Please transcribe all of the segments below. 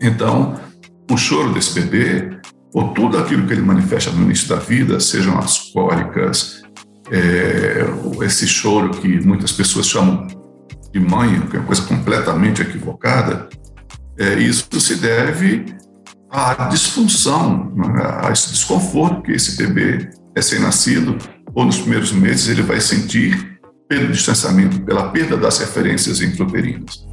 Então, o choro desse bebê, ou tudo aquilo que ele manifesta no início da vida, sejam as cólicas, é, esse choro que muitas pessoas chamam de mãe, que é uma coisa completamente equivocada, é, isso se deve à disfunção, né, a esse desconforto que esse bebê recém-nascido, ou nos primeiros meses, ele vai sentir pelo distanciamento, pela perda das referências intrauterinas.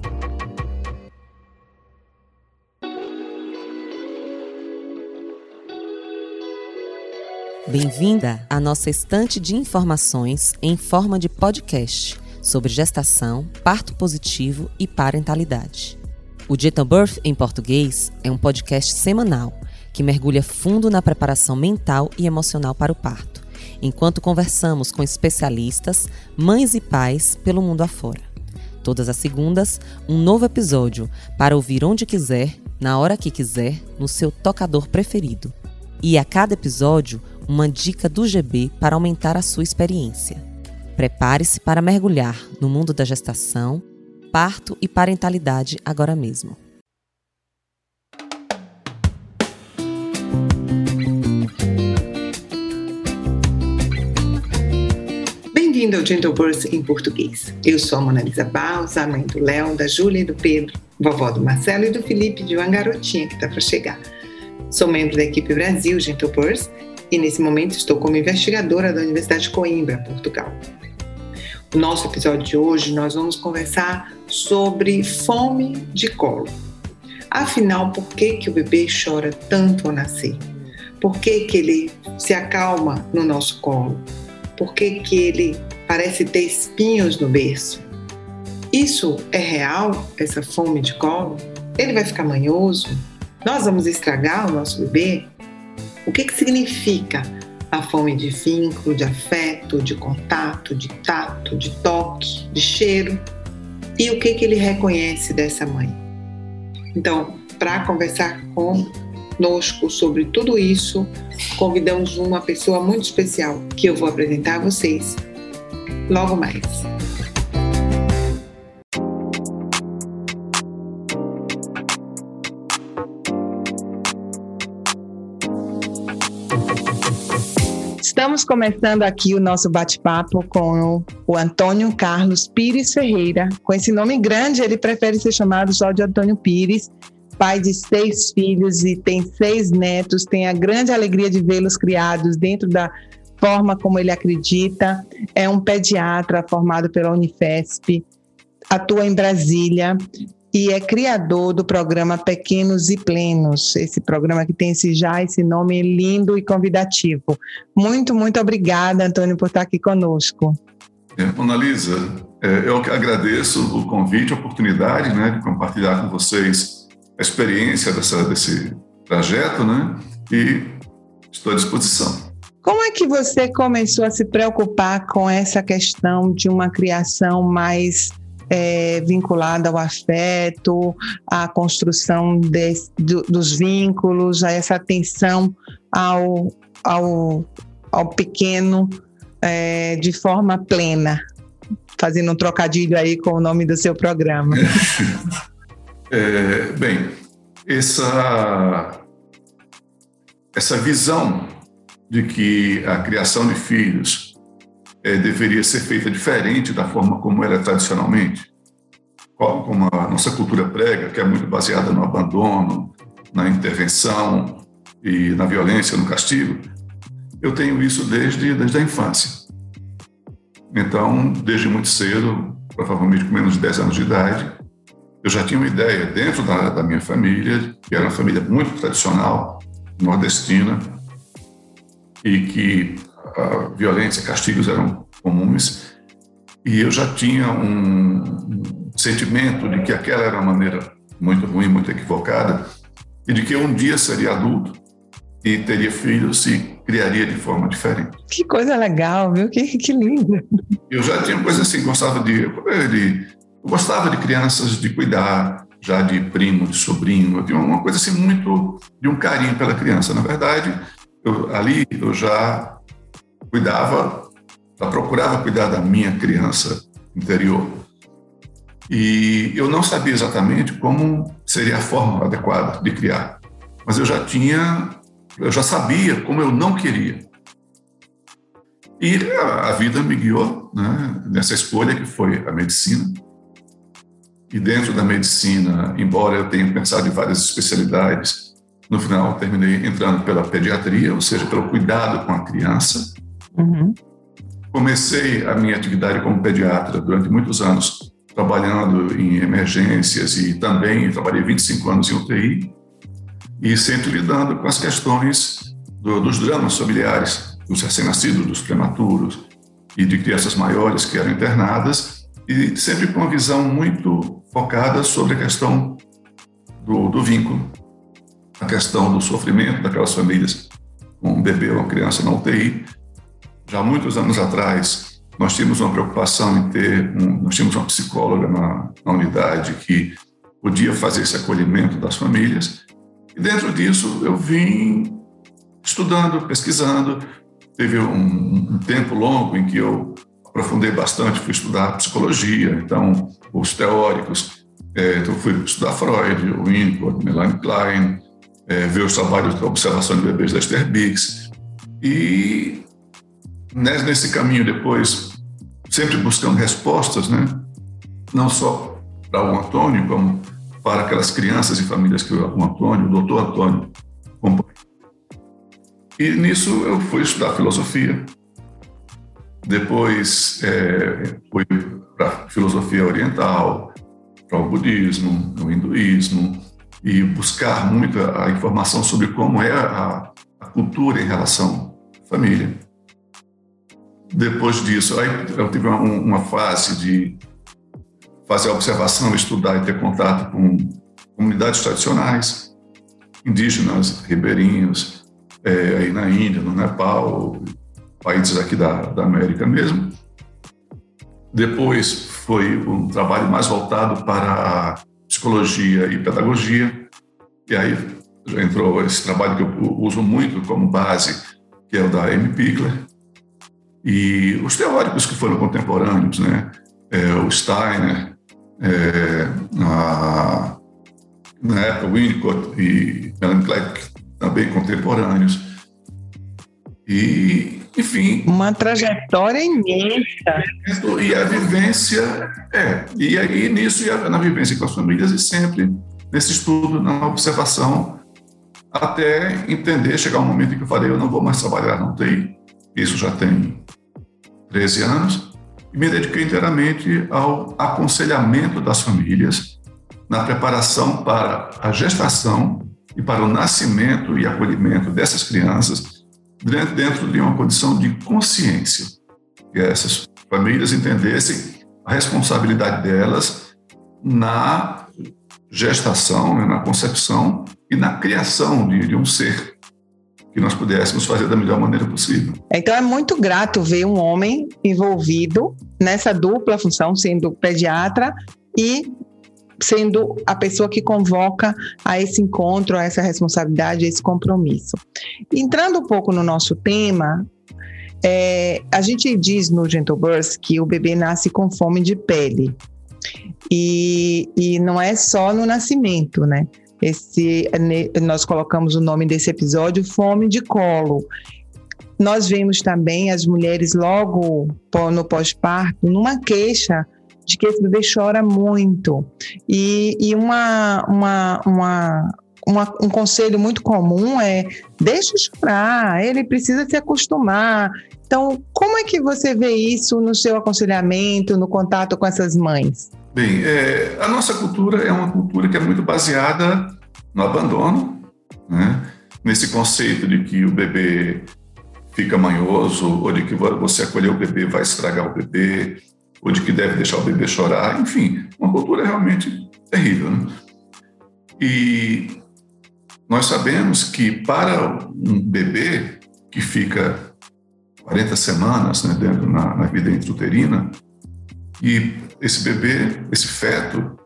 Bem-vinda à nossa estante de informações em forma de podcast sobre gestação, parto positivo e parentalidade. O Gentle Birth em português é um podcast semanal que mergulha fundo na preparação mental e emocional para o parto, enquanto conversamos com especialistas, mães e pais pelo mundo afora. Todas as segundas, um novo episódio para ouvir onde quiser, na hora que quiser, no seu tocador preferido. E a cada episódio, uma dica do GB para aumentar a sua experiência. Prepare-se para mergulhar no mundo da gestação, parto e parentalidade agora mesmo. Bem-vindo ao Gentle Birth em português. Eu sou a Mona Lisa Baus, a mãe do Léo, da Júlia e do Pedro, vovó do Marcelo e do Felipe, de uma garotinha que está para chegar. Sou membro da equipe Brasil Gentle Birth e nesse momento estou como investigadora da Universidade de Coimbra, Portugal. No nosso episódio de hoje, nós vamos conversar sobre fome de colo. Afinal, por que, que o bebê chora tanto ao nascer? Por que, que ele se acalma no nosso colo? Por que, que ele parece ter espinhos no berço? Isso é real, essa fome de colo? Ele vai ficar manhoso? Nós vamos estragar o nosso bebê? O que, que significa a fome de vínculo, de afeto, de contato, de tato, de toque, de cheiro? E o que, que ele reconhece dessa mãe? Então, para conversar conosco sobre tudo isso, convidamos uma pessoa muito especial que eu vou apresentar a vocês logo mais. Estamos começando aqui o nosso bate-papo com o Antônio Carlos Pires Ferreira. Com esse nome grande, ele prefere ser chamado só de Antônio Pires, pai de seis filhos e tem seis netos. Tem a grande alegria de vê-los criados dentro da forma como ele acredita. É um pediatra formado pela Unifesp, atua em Brasília e é criador do programa Pequenos e Plenos, esse programa que tem esse, já esse nome lindo e convidativo. Muito, muito obrigada, Antônio, por estar aqui conosco. É, Ana Lisa, é, eu agradeço o convite, a oportunidade né, de compartilhar com vocês a experiência dessa, desse trajeto, né, e estou à disposição. Como é que você começou a se preocupar com essa questão de uma criação mais é, vinculada ao afeto, à construção de, do, dos vínculos, a essa atenção ao, ao, ao pequeno é, de forma plena, fazendo um trocadilho aí com o nome do seu programa. É, bem, essa, essa visão de que a criação de filhos é, deveria ser feita diferente da forma como era tradicionalmente, como a nossa cultura prega, que é muito baseada no abandono, na intervenção e na violência, no castigo. Eu tenho isso desde, desde a infância. Então, desde muito cedo, provavelmente com menos de 10 anos de idade, eu já tinha uma ideia dentro da, da minha família, que era uma família muito tradicional, nordestina, e que a violência, castigos eram comuns, e eu já tinha um sentimento de que aquela era uma maneira muito ruim, muito equivocada, e de que um dia seria adulto e teria filhos e criaria de forma diferente. Que coisa legal, viu? Que, que lindo. Eu já tinha coisa assim, gostava de, de eu gostava de crianças, de cuidar, já de primo, de sobrinho, tinha uma coisa assim muito de um carinho pela criança. Na verdade, eu, ali eu já cuidava, já procurava cuidar da minha criança interior. E eu não sabia exatamente como seria a forma adequada de criar. Mas eu já tinha, eu já sabia como eu não queria. E a, a vida me guiou né, nessa escolha que foi a medicina. E dentro da medicina, embora eu tenha pensado em várias especialidades, no final terminei entrando pela pediatria, ou seja, pelo cuidado com a criança. Uhum. Comecei a minha atividade como pediatra durante muitos anos trabalhando em emergências e também trabalhei 25 anos em UTI e sempre lidando com as questões do, dos dramas familiares, dos recém-nascidos, dos prematuros e de crianças maiores que eram internadas e sempre com uma visão muito focada sobre a questão do, do vínculo, a questão do sofrimento daquelas famílias com um bebê ou uma criança na UTI. Já muitos anos atrás, nós tínhamos uma preocupação em ter, um, nós tínhamos uma psicóloga na, na unidade que podia fazer esse acolhimento das famílias. E dentro disso eu vim estudando, pesquisando. Teve um, um tempo longo em que eu aprofundei bastante, fui estudar psicologia, então os teóricos, é, então fui estudar Freud, Winnicott, Melanie Klein, é, ver os trabalhos de observação de bebês da Esther Biggs. E nesse caminho depois, sempre buscando respostas, né? não só para o Antônio, como para aquelas crianças e famílias que o Antônio, o doutor Antônio, compõe. E nisso eu fui estudar filosofia. Depois é, fui para filosofia oriental, para o budismo, o hinduísmo, e buscar muito a informação sobre como é a, a cultura em relação à família. Depois disso, aí eu tive uma, uma fase de fazer observação, estudar e ter contato com comunidades tradicionais, indígenas, ribeirinhos, é, aí na Índia, no Nepal, países aqui da, da América mesmo. Depois foi um trabalho mais voltado para psicologia e pedagogia, e aí já entrou esse trabalho que eu uso muito como base, que é o da Amy Pickler, e os teóricos que foram contemporâneos, né? É, o Steiner, é, a, na época Winnicott e Melanie Klein, também contemporâneos. E, enfim... Uma trajetória imensa. E a vivência, é, e aí nisso, na vivência com as famílias e sempre nesse estudo, na observação, até entender, chegar um momento em que eu falei, eu não vou mais trabalhar na UTI, isso já tem 13 anos, e me dediquei inteiramente ao aconselhamento das famílias na preparação para a gestação e para o nascimento e acolhimento dessas crianças dentro de uma condição de consciência. Que essas famílias entendessem a responsabilidade delas na gestação, né, na concepção e na criação de, de um ser que nós pudéssemos fazer da melhor maneira possível. Então é muito grato ver um homem envolvido nessa dupla função, sendo pediatra e sendo a pessoa que convoca a esse encontro, a essa responsabilidade, a esse compromisso. Entrando um pouco no nosso tema, é, a gente diz no Gentle Birth que o bebê nasce com fome de pele. E, e não é só no nascimento, né? Esse, nós colocamos o nome desse episódio Fome de Colo. Nós vemos também as mulheres logo no pós-parto numa queixa de que esse bebê chora muito. E, e uma, uma, uma, uma, um conselho muito comum é deixe chorar, ele precisa se acostumar. Então, como é que você vê isso no seu aconselhamento, no contato com essas mães? Bem, é, a nossa cultura é uma cultura que é muito baseada no abandono, né? nesse conceito de que o bebê fica manhoso, ou de que você acolher o bebê vai estragar o bebê, ou de que deve deixar o bebê chorar, enfim, uma cultura realmente terrível. Né? E nós sabemos que para um bebê que fica 40 semanas né, dentro na, na vida intrauterina, e esse bebê, esse feto,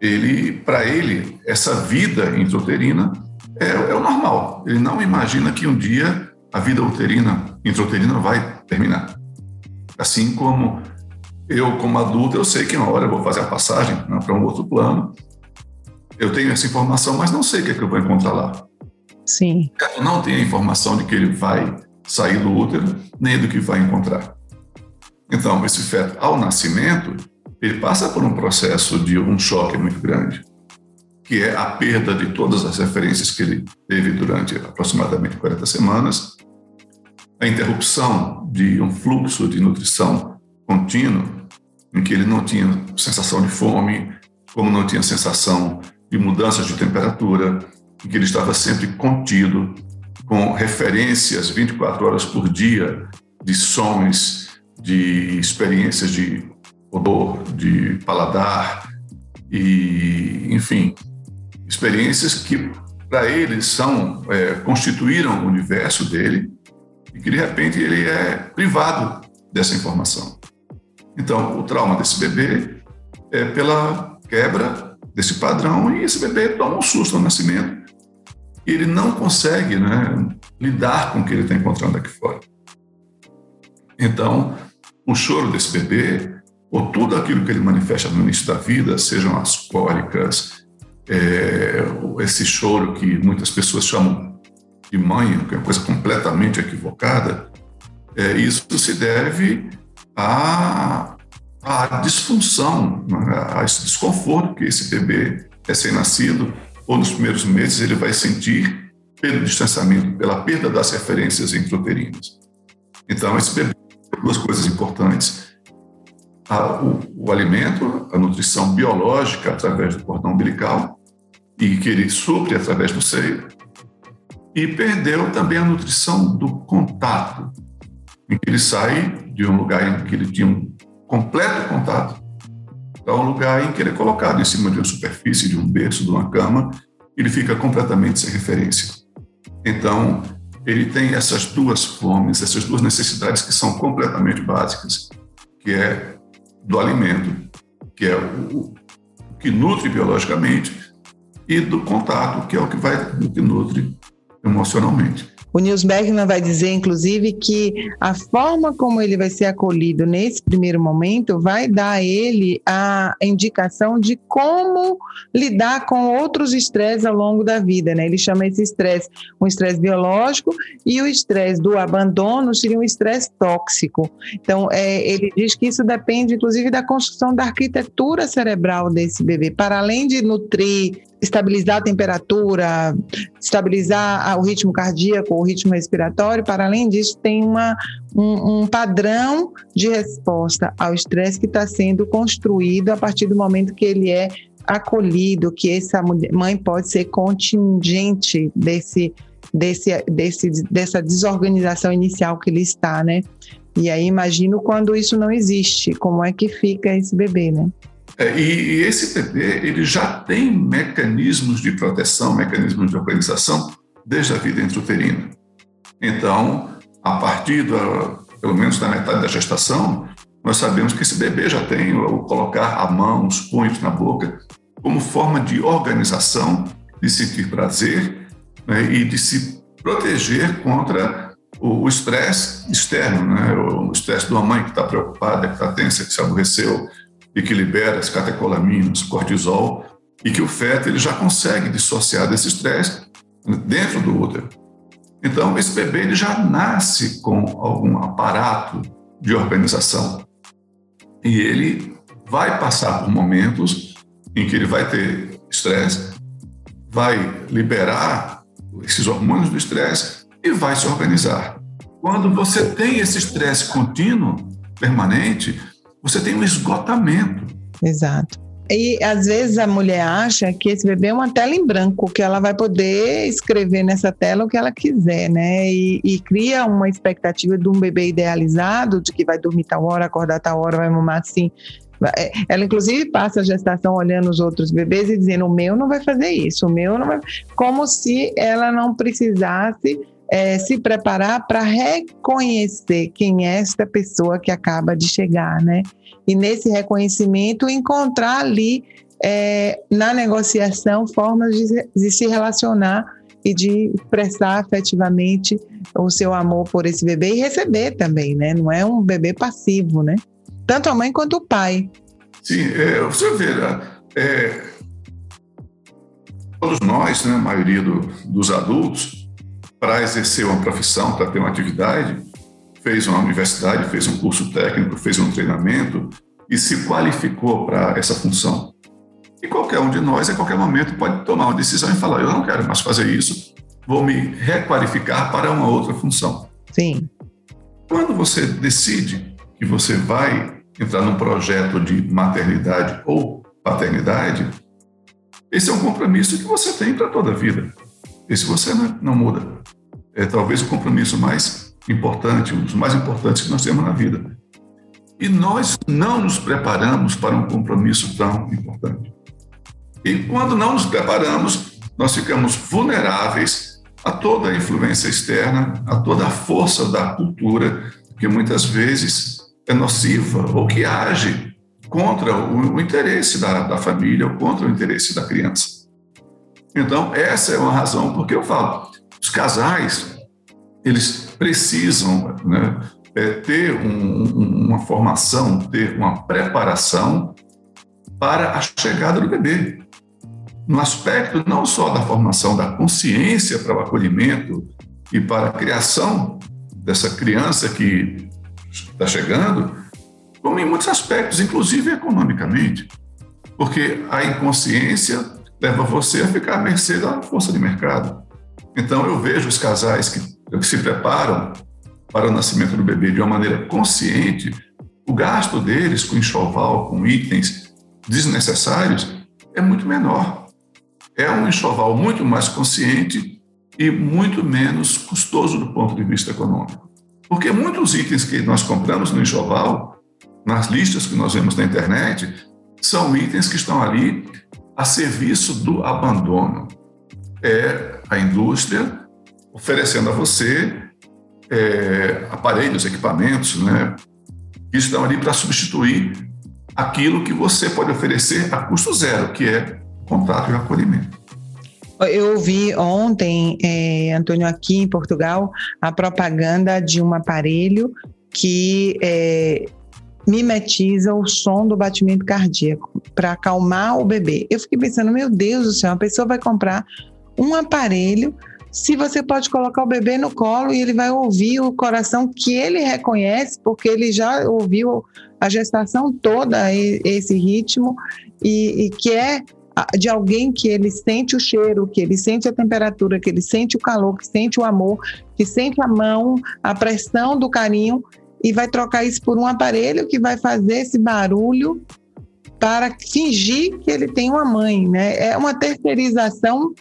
ele, para ele, essa vida intrauterina é, é, o normal. Ele não imagina que um dia a vida uterina, intrauterina vai terminar. Assim como eu, como adulto, eu sei que uma hora eu vou fazer a passagem né, para um outro plano. eu tenho essa informação, mas não sei o que, é que eu vou encontrar lá. Sim. Eu não tenho a informação de que ele vai sair do útero, nem do que vai encontrar. Então, esse feto, ao nascimento, ele passa por um processo de um choque muito grande, que é a perda de todas as referências que ele teve durante aproximadamente 40 semanas, a interrupção de um fluxo de nutrição contínuo, em que ele não tinha sensação de fome, como não tinha sensação de mudanças de temperatura, em que ele estava sempre contido, com referências 24 horas por dia de sons, de experiências de odor, de paladar e, enfim, experiências que para ele são é, constituíram o universo dele e que de repente ele é privado dessa informação. Então, o trauma desse bebê é pela quebra desse padrão e esse bebê toma um susto no nascimento e ele não consegue né, lidar com o que ele está encontrando aqui fora. Então, o choro desse bebê, ou tudo aquilo que ele manifesta no início da vida, sejam as cólicas, é, esse choro que muitas pessoas chamam de mãe, que é uma coisa completamente equivocada, é, isso se deve à, à disfunção, né, a esse desconforto que esse bebê recém-nascido, ou nos primeiros meses, ele vai sentir pelo distanciamento, pela perda das referências intrauterinas. Então, esse bebê duas coisas importantes. A, o, o, alimento, a nutrição biológica através do cordão umbilical, e que ele supre através do seio, e perdeu também a nutrição do contato, em que ele sai de um lugar em que ele tinha um completo contato para um lugar em que ele é colocado em cima de uma superfície, de um berço, de uma cama, ele fica completamente sem referência. Então, ele tem essas duas fomes, essas duas necessidades que são completamente básicas, que é do alimento, que é o, o que nutre biologicamente, e do contato, que é o que vai o que nutre emocionalmente. O Nils Bergman vai dizer, inclusive, que a forma como ele vai ser acolhido nesse primeiro momento vai dar a ele a indicação de como lidar com outros estresses ao longo da vida. Né? Ele chama esse estresse um estresse biológico e o estresse do abandono seria um estresse tóxico. Então, é, ele diz que isso depende, inclusive, da construção da arquitetura cerebral desse bebê. Para além de nutrir estabilizar a temperatura, estabilizar o ritmo cardíaco, o ritmo respiratório. Para além disso, tem uma, um, um padrão de resposta ao estresse que está sendo construído a partir do momento que ele é acolhido, que essa mãe pode ser contingente desse, desse, desse, dessa desorganização inicial que ele está, né? E aí imagino quando isso não existe, como é que fica esse bebê, né? É, e, esse bebê ele já tem mecanismos de proteção, mecanismos de organização desde a vida intrauterina. Então, a partir da, pelo menos da metade da gestação, nós sabemos que esse bebê já tem o colocar a mão, os punhos na boca, como forma de organização, de sentir prazer né, e de se proteger contra o estresse externo, né, o estresse de uma mãe que está preocupada, que está tensa, que se aborreceu, e que libera as catecolaminas, cortisol, e que o feto ele já consegue dissociar desse estresse dentro do útero. Então, esse bebê ele já nasce com algum aparato de organização. E ele vai passar por momentos em que ele vai ter estresse, vai liberar esses hormônios do estresse e vai se organizar. Quando você tem esse estresse contínuo, permanente, você tem um esgotamento. Exato. E às vezes a mulher acha que esse bebê é uma tela em branco, que ela vai poder escrever nessa tela o que ela quiser, né? E, e, cria uma expectativa de um bebê idealizado, de que vai dormir tal hora, acordar tal hora, vai mamar assim. É, ela, inclusive, passa a gestação olhando os outros bebês e dizendo: o meu não vai fazer isso, o meu não vai. Como se ela não precisasse é, se preparar para reconhecer quem é esta pessoa que acaba de chegar, né? E nesse reconhecimento encontrar ali é, na negociação formas de, de se relacionar e de expressar afetivamente o seu amor por esse bebê e receber também, né? Não é um bebê passivo, né? Tanto a mãe quanto o pai. Sim, é, você vê, é, todos nós, né, a maioria do, dos adultos, para exercer uma profissão, para ter uma atividade, fez uma universidade, fez um curso técnico, fez um treinamento e se qualificou para essa função. E qualquer um de nós, a qualquer momento, pode tomar uma decisão e falar: eu não quero mais fazer isso, vou me requalificar para uma outra função. Sim. Quando você decide que você vai entrar num projeto de maternidade ou paternidade, esse é um compromisso que você tem para toda a vida. Esse você não, não muda. É talvez o compromisso mais importante, um dos mais importantes que nós temos na vida. E nós não nos preparamos para um compromisso tão importante. E quando não nos preparamos, nós ficamos vulneráveis a toda a influência externa, a toda a força da cultura, que muitas vezes é nociva ou que age contra o, o interesse da, da família ou contra o interesse da criança. Então, essa é uma razão porque eu falo, os casais, eles precisam né, é, ter um, uma formação, ter uma preparação para a chegada do bebê no aspecto não só da formação da consciência para o acolhimento e para a criação dessa criança que está chegando, como em muitos aspectos, inclusive economicamente. Porque a inconsciência leva você a ficar à mercê da força de mercado. Então, eu vejo os casais que, que se preparam para o nascimento do bebê de uma maneira consciente, o gasto deles com enxoval, com itens desnecessários, é muito menor é um enxoval muito mais consciente e muito menos custoso do ponto de vista econômico. Porque muitos itens que nós compramos no enxoval, nas listas que nós vemos na internet, são itens que estão ali a serviço do abandono. É a indústria oferecendo a você é, aparelhos, equipamentos, né, que estão ali para substituir aquilo que você pode oferecer a custo zero, que é contato e acolhimento. Eu vi ontem, é, Antônio, aqui em Portugal, a propaganda de um aparelho que é, mimetiza o som do batimento cardíaco para acalmar o bebê. Eu fiquei pensando, meu Deus do céu, a pessoa vai comprar um aparelho se você pode colocar o bebê no colo e ele vai ouvir o coração que ele reconhece, porque ele já ouviu a gestação toda esse ritmo e, e que é de alguém que ele sente o cheiro, que ele sente a temperatura, que ele sente o calor, que sente o amor, que sente a mão, a pressão do carinho e vai trocar isso por um aparelho que vai fazer esse barulho para fingir que ele tem uma mãe, né? É uma terceirização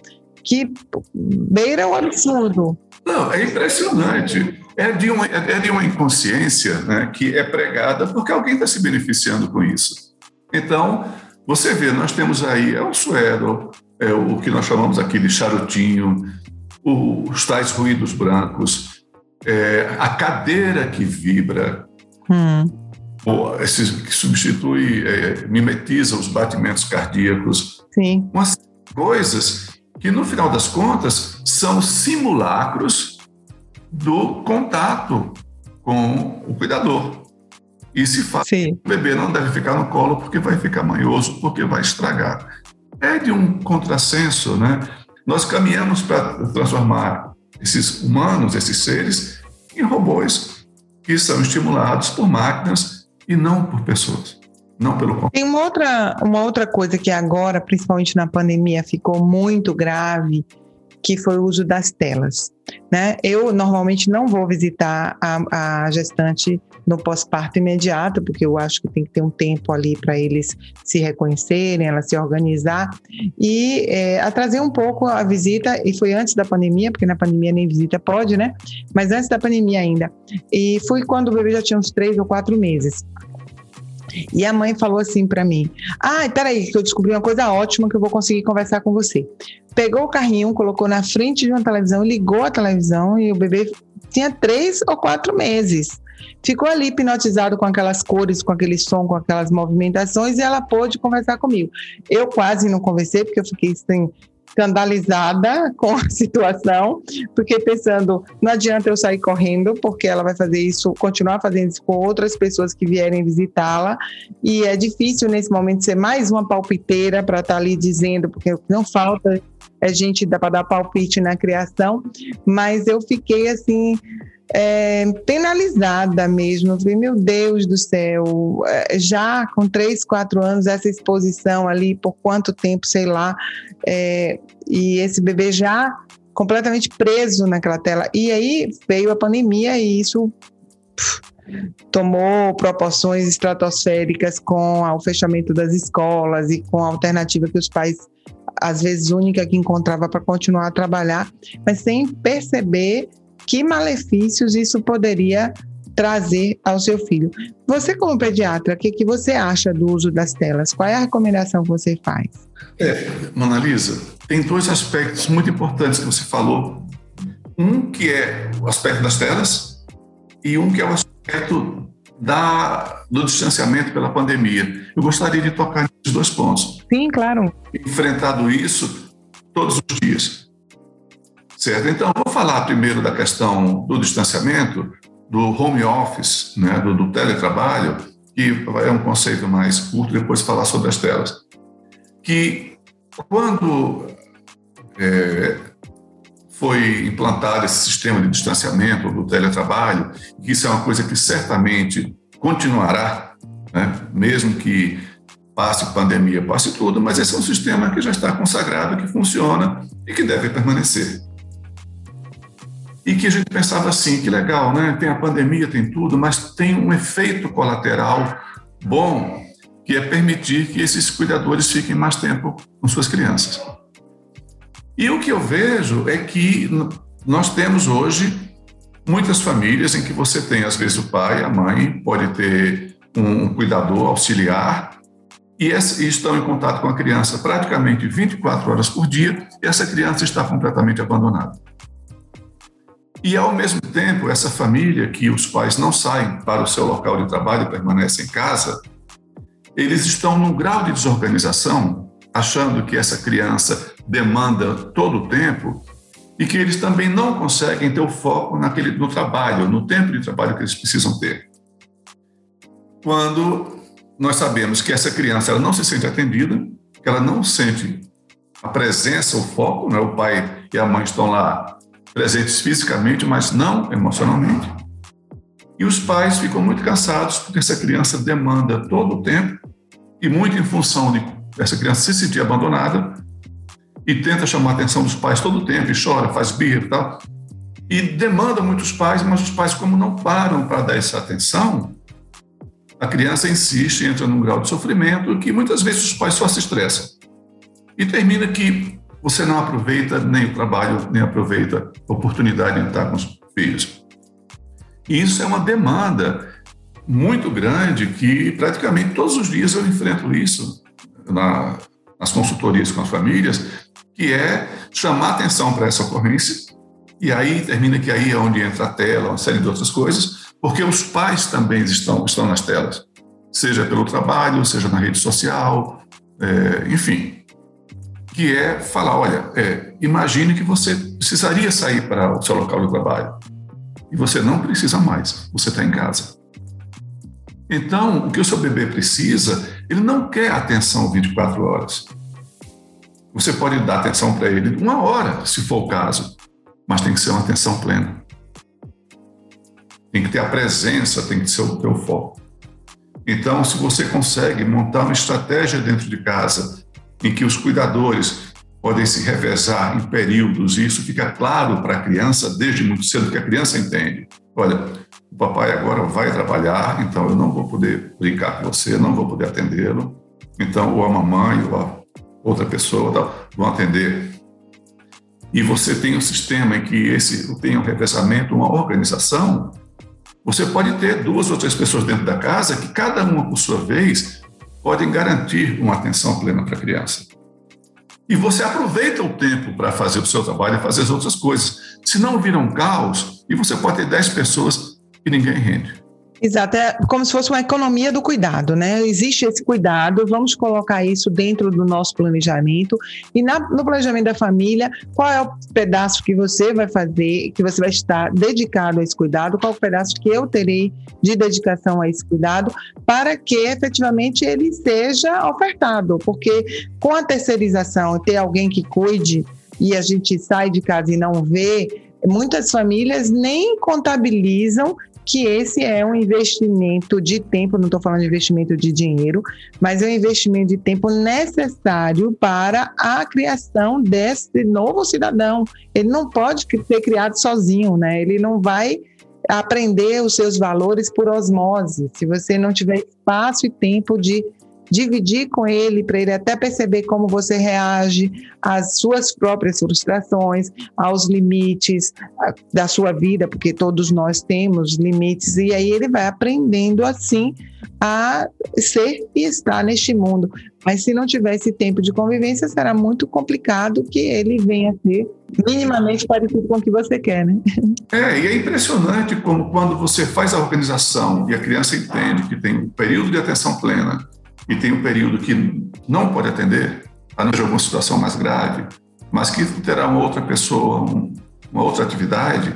que beira o absurdo. Não, é impressionante. É de uma, é de uma inconsciência né, que é pregada porque alguém está se beneficiando com isso. Então, você vê, nós temos aí é o suedo, é o que nós chamamos aqui de charutinho, os tais ruídos brancos, é, a cadeira que vibra, hum. esses, que substitui, é, mimetiza os batimentos cardíacos. Sim. Umas coisas que, no final das contas, são simulacros do contato com o cuidador. E se fala que o bebê não deve ficar no colo porque vai ficar manhoso, porque vai estragar. É de um contrassenso, né? Nós caminhamos para transformar esses humanos, esses seres, em robôs que são estimulados por máquinas e não por pessoas. Não pelo Tem uma outra, uma outra coisa que agora, principalmente na pandemia, ficou muito grave, que foi o uso das telas. Né? Eu normalmente não vou visitar a, a gestante no pós-parto imediato, porque eu acho que tem que ter um tempo ali para eles se reconhecerem, ela se organizar e é, um pouco a visita e foi antes da pandemia, porque na pandemia nem visita pode, né? Mas antes da pandemia ainda. E fui quando o bebê já tinha uns três ou quatro meses. E a mãe falou assim para mim: Ah, peraí, que eu descobri uma coisa ótima que eu vou conseguir conversar com você. Pegou o carrinho, colocou na frente de uma televisão, ligou a televisão e o bebê tinha três ou quatro meses. Ficou ali hipnotizado com aquelas cores, com aquele som, com aquelas movimentações e ela pôde conversar comigo. Eu quase não conversei porque eu fiquei assim, escandalizada com a situação, porque pensando, não adianta eu sair correndo, porque ela vai fazer isso, continuar fazendo isso com outras pessoas que vierem visitá-la, e é difícil nesse momento ser mais uma palpiteira para estar tá ali dizendo, porque não falta a gente dá para dar palpite na criação, mas eu fiquei assim é, penalizada mesmo. Eu falei, meu Deus do céu, é, já com três, quatro anos, essa exposição ali, por quanto tempo, sei lá, é, e esse bebê já completamente preso naquela tela. E aí veio a pandemia e isso pff, tomou proporções estratosféricas com o fechamento das escolas e com a alternativa que os pais às vezes única que encontrava para continuar a trabalhar, mas sem perceber que malefícios isso poderia trazer ao seu filho. Você, como pediatra, o que, que você acha do uso das telas? Qual é a recomendação que você faz? É, Monalisa, tem dois aspectos muito importantes que você falou. Um que é o aspecto das telas e um que é o aspecto da, do distanciamento pela pandemia. Eu gostaria de tocar nesses dois pontos. Sim, claro. Enfrentado isso todos os dias. Certo? Então, vou falar primeiro da questão do distanciamento, do home office, né, do, do teletrabalho, que é um conceito mais curto, depois falar sobre as telas. Que quando é, foi implantado esse sistema de distanciamento do teletrabalho, que isso é uma coisa que certamente continuará, né, mesmo que passe pandemia, passe tudo, mas esse é um sistema que já está consagrado, que funciona e que deve permanecer e que a gente pensava assim, que legal, né? Tem a pandemia, tem tudo, mas tem um efeito colateral bom, que é permitir que esses cuidadores fiquem mais tempo com suas crianças. E o que eu vejo é que nós temos hoje muitas famílias em que você tem, às vezes, o pai, a mãe, pode ter um cuidador auxiliar e estão em contato com a criança praticamente 24 horas por dia e essa criança está completamente abandonada. E, ao mesmo tempo, essa família que os pais não saem para o seu local de trabalho permanecem em casa, eles estão num grau de desorganização, achando que essa criança demanda todo o tempo e que eles também não conseguem ter o foco naquele, no trabalho, no tempo de trabalho que eles precisam ter. Quando nós sabemos que essa criança ela não se sente atendida, que ela não sente a presença, o foco, né? o pai e a mãe estão lá presentes fisicamente, mas não emocionalmente. E os pais ficam muito cansados porque essa criança demanda todo o tempo e muito em função de essa criança se sentir abandonada e tenta chamar a atenção dos pais todo o tempo e chora, faz birra e tal. E demanda muitos pais, mas os pais, como não param para dar essa atenção, a criança insiste, entra num grau de sofrimento que muitas vezes os pais só se estressam. E termina que você não aproveita nem o trabalho, nem aproveita a oportunidade de estar com os filhos. E isso é uma demanda muito grande que praticamente todos os dias eu enfrento isso na, nas consultorias com as famílias, que é chamar atenção para essa ocorrência e aí termina que aí é onde entra a tela, uma série de outras coisas, porque os pais também estão, estão nas telas, seja pelo trabalho, seja na rede social, é, enfim, que é falar, olha, é, imagine que você precisaria sair para o seu local de trabalho e você não precisa mais, você está em casa. Então, o que o seu bebê precisa, ele não quer atenção 24 horas. Você pode dar atenção para ele uma hora, se for o caso, mas tem que ser uma atenção plena. Tem que ter a presença, tem que ser o teu foco. Então, se você consegue montar uma estratégia dentro de casa em que os cuidadores podem se revezar em períodos, e isso fica claro para a criança desde muito cedo, que a criança entende. Olha, o papai agora vai trabalhar, então eu não vou poder brincar com você, não vou poder atendê-lo. Então, ou a mamãe ou a outra pessoa tal, vão atender. E você tem um sistema em que esse tem um revezamento, uma organização. Você pode ter duas ou três pessoas dentro da casa que cada uma, por sua vez, podem garantir uma atenção plena para a criança. E você aproveita o tempo para fazer o seu trabalho e fazer as outras coisas. Se não vira um caos, e você pode ter 10 pessoas que ninguém rende. Exato, é como se fosse uma economia do cuidado, né? Existe esse cuidado, vamos colocar isso dentro do nosso planejamento. E na, no planejamento da família, qual é o pedaço que você vai fazer, que você vai estar dedicado a esse cuidado, qual é o pedaço que eu terei de dedicação a esse cuidado, para que efetivamente ele seja ofertado. Porque com a terceirização, ter alguém que cuide e a gente sai de casa e não vê, muitas famílias nem contabilizam que esse é um investimento de tempo, não estou falando de investimento de dinheiro, mas é um investimento de tempo necessário para a criação desse novo cidadão. Ele não pode ser criado sozinho, né? Ele não vai aprender os seus valores por osmose. Se você não tiver espaço e tempo de dividir com ele, para ele até perceber como você reage às suas próprias frustrações, aos limites da sua vida, porque todos nós temos limites, e aí ele vai aprendendo assim a ser e estar neste mundo. Mas se não tiver esse tempo de convivência, será muito complicado que ele venha ser minimamente parecido com o que você quer, né? É, e é impressionante como quando você faz a organização e a criança entende que tem um período de atenção plena e tem um período que não pode atender, a não ser alguma situação mais grave, mas que terá uma outra pessoa, uma outra atividade,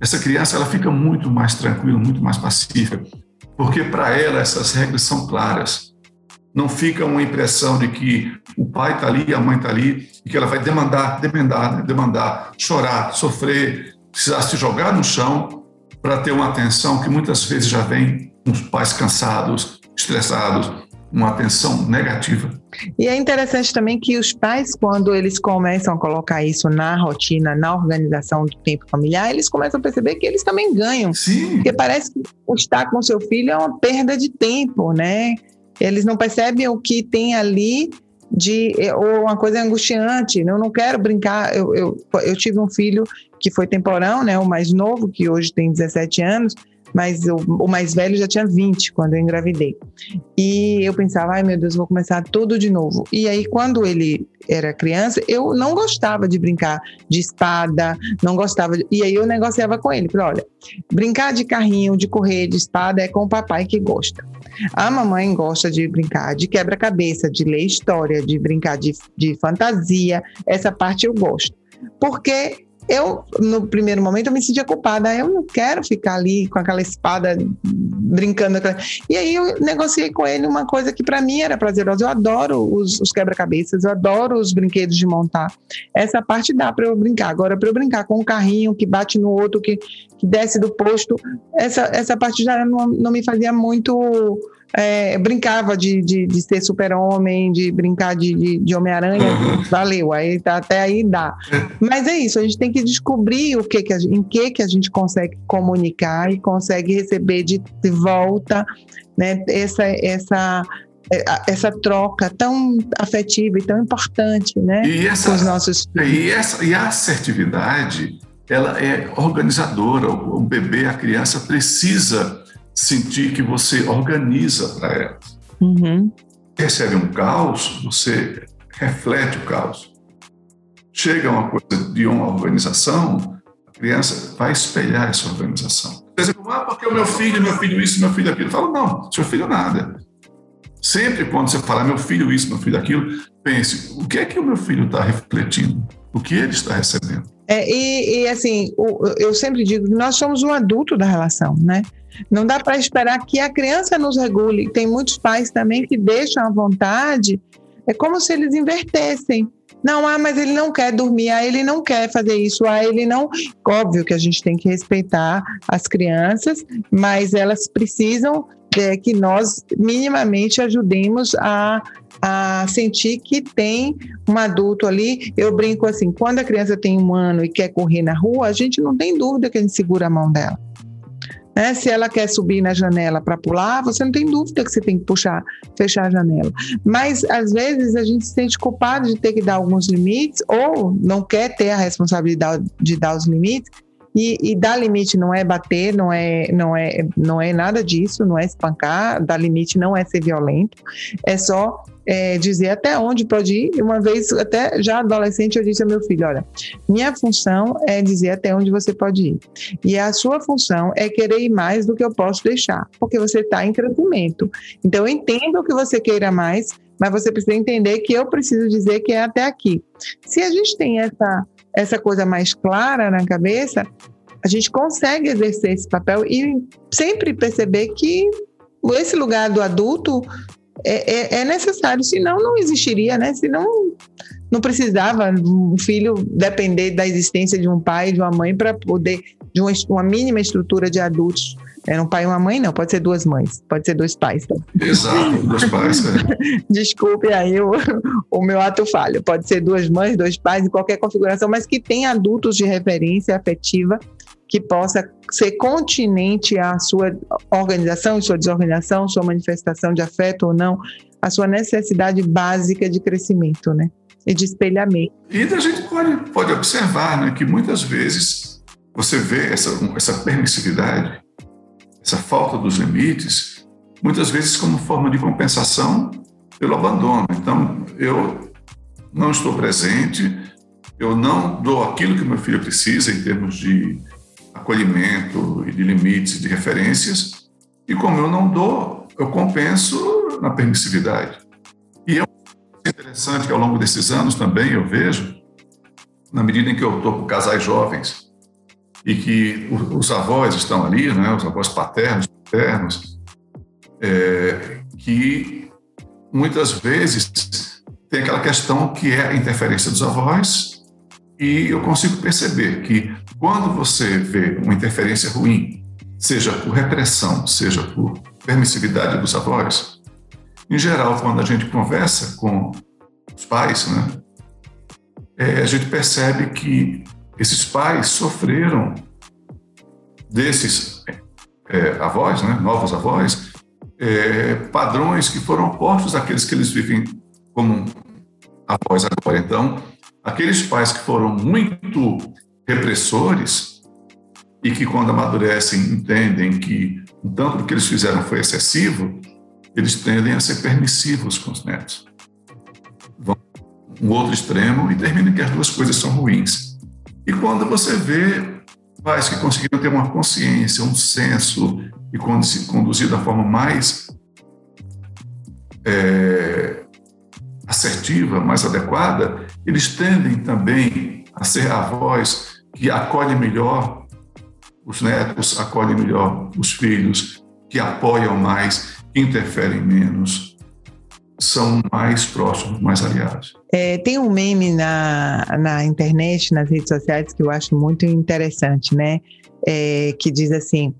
essa criança ela fica muito mais tranquila, muito mais pacífica, porque para ela essas regras são claras. Não fica uma impressão de que o pai está ali, a mãe está ali, e que ela vai demandar, demandar, né? demandar, chorar, sofrer, precisar se jogar no chão para ter uma atenção que muitas vezes já vem com os pais cansados, estressados, uma atenção negativa. E é interessante também que os pais, quando eles começam a colocar isso na rotina, na organização do tempo familiar, eles começam a perceber que eles também ganham. Sim. Porque parece que estar com seu filho é uma perda de tempo, né? Eles não percebem o que tem ali de ou uma coisa angustiante. Eu não quero brincar. Eu, eu, eu tive um filho que foi temporão, né? O mais novo, que hoje tem 17 anos mas o, o, mais velho já tinha 20 quando eu engravidei. E eu pensava, ai meu Deus, vou começar tudo de novo. E aí, quando ele era criança, eu não gostava de brincar de espada, não gostava. De... E aí eu negociava com ele, falei, olha, brincar de carrinho, de correr, de espada é com o papai que gosta. A mamãe gosta de brincar de quebra-cabeça, de ler história, de brincar de, de fantasia. Essa parte eu gosto. Porque eu, no primeiro momento, eu me sentia culpada. Eu não quero ficar ali com aquela espada brincando. E aí eu negociei com ele uma coisa que para mim era prazerosa. Eu adoro os, os quebra-cabeças, eu adoro os brinquedos de montar. Essa parte dá para eu brincar. Agora, para eu brincar com um carrinho que bate no outro, que, que desce do posto, essa, essa parte já não, não me fazia muito é, brincava de, de, de ser super-homem, de brincar de, de, de Homem-Aranha, uhum. valeu, aí tá, até aí dá. Mas é isso, a gente tem que descobrir o que que a, em que, que a gente consegue comunicar e consegue receber de, de volta né, essa, essa, é, essa troca tão afetiva e tão importante né, e essa, com os nossos filhos. E, essa, e a assertividade, ela é organizadora, o bebê, a criança precisa sentir que você organiza para elas. Uhum. Recebe um caos, você reflete o caos. Chega uma coisa de uma organização, a criança vai espelhar essa organização. Por exemplo, ah, porque o meu filho, meu filho isso, meu filho aquilo. Fala, não, seu filho nada. Sempre quando você fala meu filho isso, meu filho aquilo, pense, o que é que o meu filho está refletindo? O que ele está recebendo? É, e, e, assim, eu sempre digo nós somos um adulto da relação, né? Não dá para esperar que a criança nos regule. Tem muitos pais também que deixam à vontade, é como se eles invertessem. Não, ah, mas ele não quer dormir, ah, ele não quer fazer isso, ah, ele não. Óbvio que a gente tem que respeitar as crianças, mas elas precisam é, que nós minimamente ajudemos a, a sentir que tem um adulto ali. Eu brinco assim: quando a criança tem um ano e quer correr na rua, a gente não tem dúvida que a gente segura a mão dela. Né? Se ela quer subir na janela para pular, você não tem dúvida que você tem que puxar, fechar a janela. Mas às vezes a gente se sente culpado de ter que dar alguns limites ou não quer ter a responsabilidade de dar os limites. E, e dar limite não é bater, não é, não é, não é nada disso, não é espancar. Dar limite não é ser violento. É só é, dizer até onde pode ir. Uma vez, até já adolescente, eu disse ao meu filho: olha, minha função é dizer até onde você pode ir. E a sua função é querer ir mais do que eu posso deixar, porque você está em crescimento. Então, eu entendo que você queira mais, mas você precisa entender que eu preciso dizer que é até aqui. Se a gente tem essa, essa coisa mais clara na cabeça, a gente consegue exercer esse papel e sempre perceber que esse lugar do adulto é, é, é, necessário, senão não existiria, né? Senão não precisava um filho depender da existência de um pai e de uma mãe para poder, de uma, uma, mínima estrutura de adultos. Era um pai e uma mãe, não, pode ser duas mães, pode ser dois pais. Tá? Exato, dois pais. É. Desculpe aí o, o meu ato falho. Pode ser duas mães, dois pais, em qualquer configuração, mas que tem adultos de referência afetiva que possa ser continente à sua organização, sua desorganização, sua manifestação de afeto ou não, a sua necessidade básica de crescimento, né? E de espelhamento. E a gente pode, pode observar né, que muitas vezes você vê essa, essa permissividade, essa falta dos limites, muitas vezes como forma de compensação pelo abandono. Então, eu não estou presente, eu não dou aquilo que meu filho precisa em termos de acolhimento e de limites, de referências, e como eu não dou, eu compenso na permissividade. E é interessante que ao longo desses anos também eu vejo, na medida em que eu estou com casais jovens e que os avós estão ali, né, os avós paternos, paternos, é, que muitas vezes tem aquela questão que é a interferência dos avós e eu consigo perceber que quando você vê uma interferência ruim, seja por repressão, seja por permissividade dos avós, em geral, quando a gente conversa com os pais, né, é, a gente percebe que esses pais sofreram desses é, avós, né, novos avós, é, padrões que foram opostos àqueles que eles vivem como avós agora. Então, aqueles pais que foram muito repressores e que, quando amadurecem, entendem que o tanto do que eles fizeram foi excessivo, eles tendem a ser permissivos com os netos. Vão um outro extremo e terminam que as duas coisas são ruins. E quando você vê pais que conseguiram ter uma consciência, um senso e quando se conduzir da forma mais é, assertiva, mais adequada, eles tendem também a ser avós que acolhe melhor os netos, acolhe melhor os filhos, que apoiam mais, interferem menos, são mais próximos, mais aliados. É, tem um meme na, na internet, nas redes sociais, que eu acho muito interessante, né? É, que diz assim: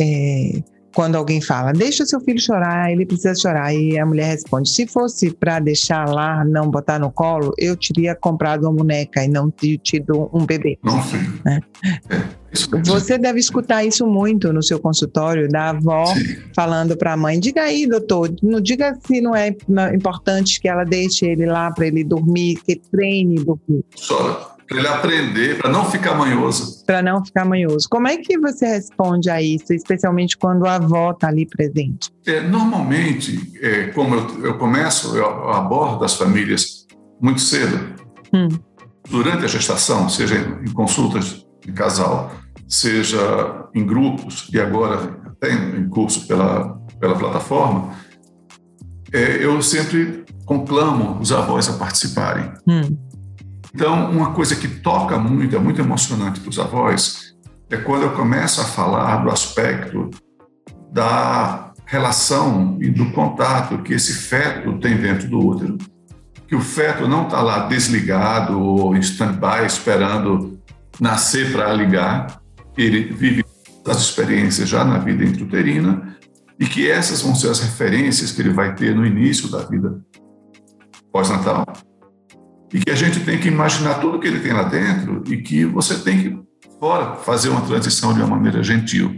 é, quando alguém fala, deixa seu filho chorar, ele precisa chorar. E a mulher responde: se fosse para deixar lá, não botar no colo, eu teria comprado uma boneca e não tido um bebê. Nossa. Né? É, Você deve escutar isso muito no seu consultório, da avó Sim. falando para a mãe: diga aí, doutor, não diga se não é importante que ela deixe ele lá para ele dormir, que treine dormir. Chora para ele aprender, para não ficar manhoso. Para não ficar manhoso. Como é que você responde a isso, especialmente quando a avó está ali presente? É, normalmente, é, como eu, eu, começo, eu abordo as famílias muito cedo, hum. durante a gestação, seja em consultas de casal, seja em grupos e agora até em curso pela, pela plataforma, é, eu sempre conclamo os avós a participarem. Hum. Então, uma coisa que toca muito, é muito emocionante para os avós, é quando eu começo a falar do aspecto da relação e do contato que esse feto tem dentro do útero. Que o feto não está lá desligado ou em stand-by esperando nascer para ligar, ele vive as experiências já na vida intrauterina e que essas vão ser as referências que ele vai ter no início da vida pós-natal e que a gente tem que imaginar tudo que ele tem lá dentro e que você tem que, fora, fazer uma transição de uma maneira gentil.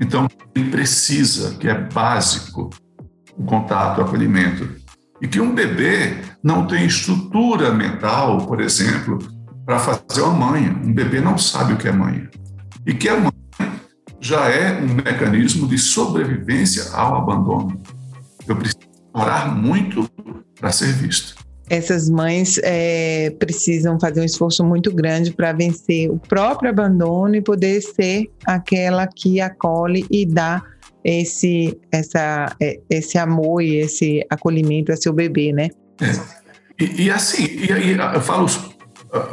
Então, ele precisa, que é básico, o contato, o acolhimento. E que um bebê não tem estrutura mental, por exemplo, para fazer uma mãe. Um bebê não sabe o que é mãe. E que a mãe já é um mecanismo de sobrevivência ao abandono. Eu preciso orar muito para ser visto essas mães é, precisam fazer um esforço muito grande para vencer o próprio abandono e poder ser aquela que acolhe e dá esse, essa, é, esse amor e esse acolhimento a seu bebê, né? É. E, e, assim, e aí eu falo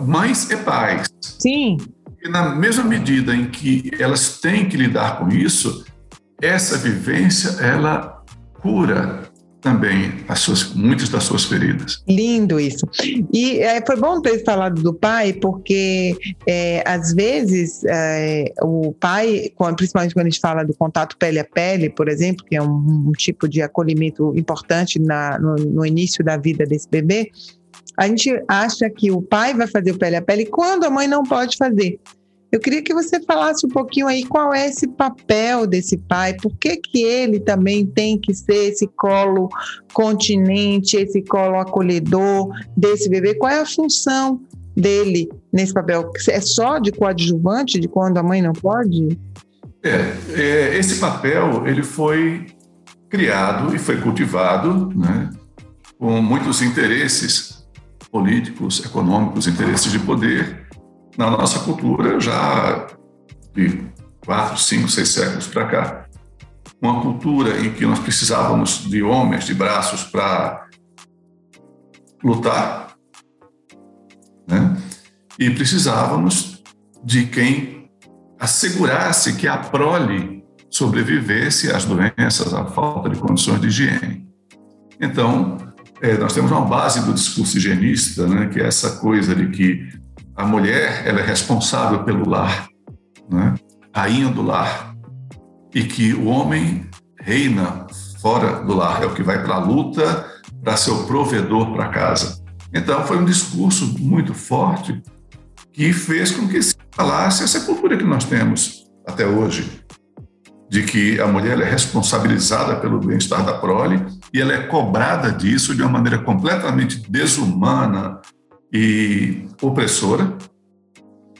mães e pais. Sim. E na mesma medida em que elas têm que lidar com isso, essa vivência ela cura também as suas, muitas das suas feridas. Lindo isso. E é, foi bom ter falado do pai, porque é, às vezes é, o pai, principalmente quando a gente fala do contato pele a pele, por exemplo, que é um, um tipo de acolhimento importante na, no, no início da vida desse bebê, a gente acha que o pai vai fazer o pele a pele quando a mãe não pode fazer. Eu queria que você falasse um pouquinho aí qual é esse papel desse pai, por que, que ele também tem que ser esse colo continente, esse colo acolhedor desse bebê, qual é a função dele nesse papel? É só de coadjuvante, de quando a mãe não pode? É, é esse papel ele foi criado e foi cultivado né, com muitos interesses políticos, econômicos, interesses de poder na nossa cultura já de quatro, cinco, seis séculos para cá. Uma cultura em que nós precisávamos de homens, de braços para lutar, né? e precisávamos de quem assegurasse que a prole sobrevivesse às doenças, à falta de condições de higiene. Então, é, nós temos uma base do discurso higienista, né, que é essa coisa de que a mulher ela é responsável pelo lar, né? rainha do lar, e que o homem reina fora do lar, é o que vai para a luta para ser o provedor para casa. Então, foi um discurso muito forte que fez com que se falasse essa cultura que nós temos até hoje, de que a mulher é responsabilizada pelo bem-estar da prole e ela é cobrada disso de uma maneira completamente desumana, e opressora,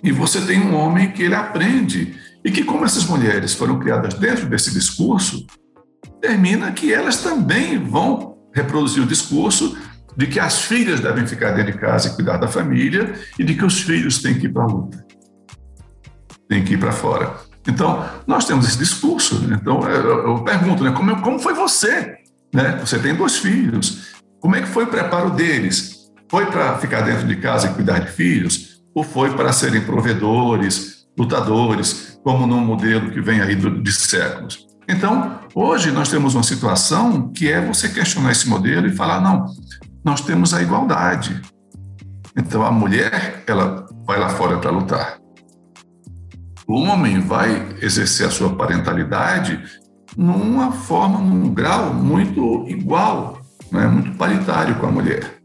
e você tem um homem que ele aprende e que, como essas mulheres foram criadas dentro desse discurso, termina que elas também vão reproduzir o discurso de que as filhas devem ficar dentro de casa e cuidar da família e de que os filhos têm que ir para a luta, têm que ir para fora. Então, nós temos esse discurso. Né? Então, eu, pergunto, né, como, como foi você? Né? Você tem dois filhos. Como é que foi o preparo deles? Foi para ficar dentro de casa e cuidar de filhos? Ou foi para serem provedores, lutadores, como num modelo que vem aí de séculos? Então, hoje nós temos uma situação que é você questionar esse modelo e falar: não, nós temos a igualdade. Então, a mulher, ela vai lá fora para lutar. O homem vai exercer a sua parentalidade numa forma, num grau muito igual, né? muito paritário com a mulher.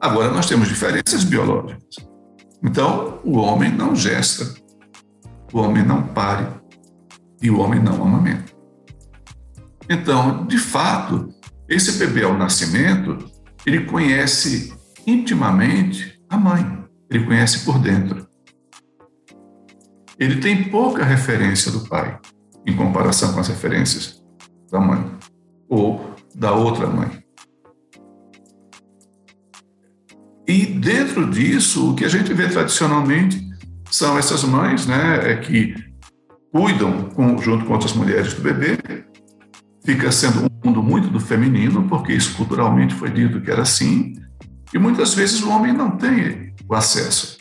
Agora, nós temos diferenças biológicas. Então, o homem não gesta, o homem não pare e o homem não amamenta. Então, de fato, esse bebê ao nascimento, ele conhece intimamente a mãe, ele conhece por dentro. Ele tem pouca referência do pai em comparação com as referências da mãe ou da outra mãe. E dentro disso, o que a gente vê tradicionalmente são essas mães, né, é que cuidam com, junto com outras mulheres do bebê. Fica sendo um mundo muito do feminino, porque isso culturalmente foi dito que era assim. E muitas vezes o homem não tem o acesso.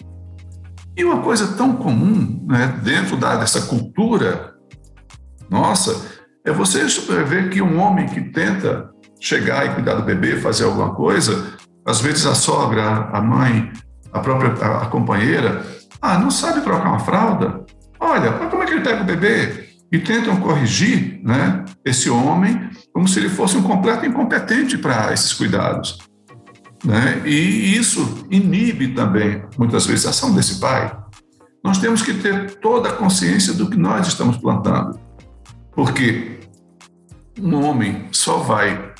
E uma coisa tão comum né, dentro da, dessa cultura nossa é você ver que um homem que tenta chegar e cuidar do bebê, fazer alguma coisa, às vezes a sogra, a mãe, a própria a, a companheira, ah, não sabe trocar uma fralda? Olha, como é que ele pega o bebê? E tentam corrigir né, esse homem como se ele fosse um completo incompetente para esses cuidados. Né? E isso inibe também, muitas vezes, a ação desse pai. Nós temos que ter toda a consciência do que nós estamos plantando. Porque um homem só vai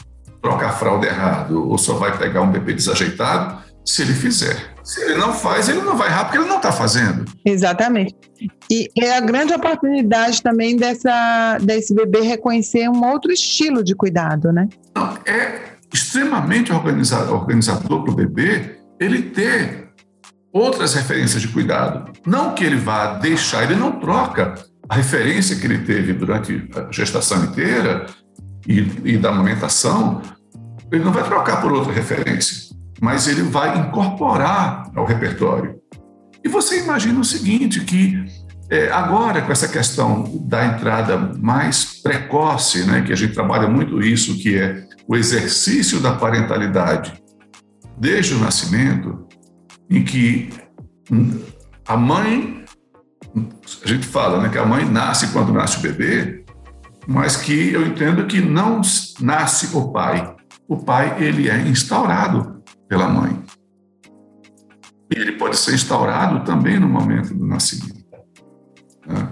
trocar a fralda errado ou só vai pegar um bebê desajeitado se ele fizer. Se ele não faz, ele não vai errar porque ele não está fazendo. Exatamente. E é a grande oportunidade também dessa, desse bebê reconhecer um outro estilo de cuidado, né? Não, é extremamente organizado, organizador para o bebê ele ter outras referências de cuidado. Não que ele vá deixar, ele não troca a referência que ele teve durante a gestação inteira e, e da amamentação ele não vai trocar por outra referência, mas ele vai incorporar ao repertório. E você imagina o seguinte, que é, agora com essa questão da entrada mais precoce, né, que a gente trabalha muito isso, que é o exercício da parentalidade desde o nascimento, em que a mãe, a gente fala né, que a mãe nasce quando nasce o bebê, mas que eu entendo que não nasce o pai. O pai ele é instaurado pela mãe. E ele pode ser instaurado também no momento do nascimento. Né?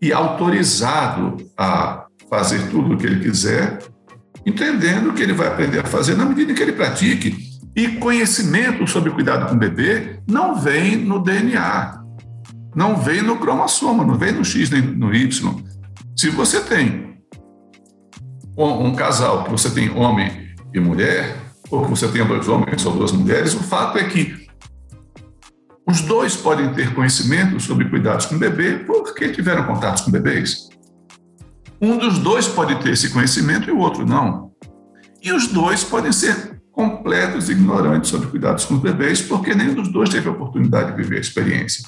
E autorizado a fazer tudo o que ele quiser, entendendo que ele vai aprender a fazer na medida que ele pratique. E conhecimento sobre cuidado com o bebê não vem no DNA, não vem no cromossoma, não vem no X nem no Y. Se você tem um casal, que você tem homem e mulher, ou que você tenha dois homens ou duas mulheres, o fato é que os dois podem ter conhecimento sobre cuidados com o bebê porque tiveram contatos com bebês. Um dos dois pode ter esse conhecimento e o outro não. E os dois podem ser completos ignorantes sobre cuidados com os bebês porque nenhum dos dois teve a oportunidade de viver a experiência.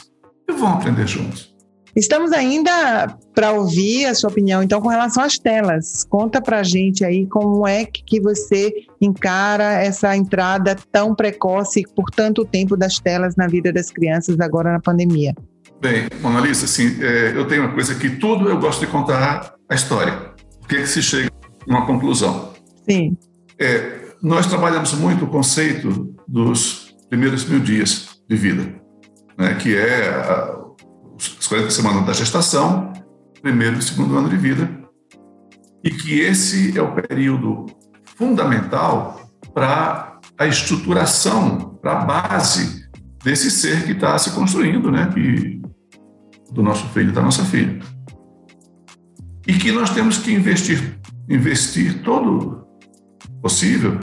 E vão aprender juntos. Estamos ainda para ouvir a sua opinião, então, com relação às telas. Conta para a gente aí como é que você encara essa entrada tão precoce por tanto tempo das telas na vida das crianças agora na pandemia. Bem, Mona Lisa, assim, é, eu tenho uma coisa que tudo eu gosto de contar a história. Por que se chega a uma conclusão? Sim. É, nós trabalhamos muito o conceito dos primeiros mil dias de vida, né, que é a, as 40 semanas da gestação, primeiro e segundo ano de vida, e que esse é o período fundamental para a estruturação, para a base desse ser que está se construindo, né, do nosso filho, da nossa filha. E que nós temos que investir, investir todo possível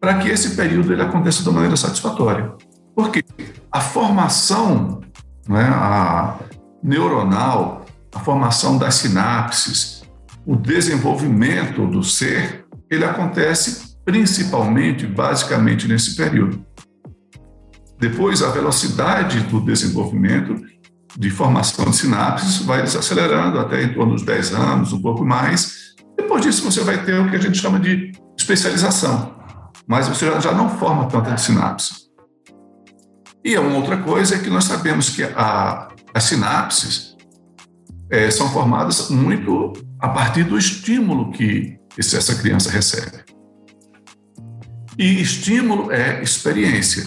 para que esse período ele aconteça de maneira satisfatória. Porque a formação, né, a, neuronal, a formação das sinapses, o desenvolvimento do ser, ele acontece principalmente, basicamente, nesse período. Depois, a velocidade do desenvolvimento de formação de sinapses vai desacelerando até em torno dos 10 anos, um pouco mais. Depois disso, você vai ter o que a gente chama de especialização, mas você já não forma tanta sinapse. E a uma outra coisa é que nós sabemos que a as sinapses é, são formadas muito a partir do estímulo que essa criança recebe. E estímulo é experiência.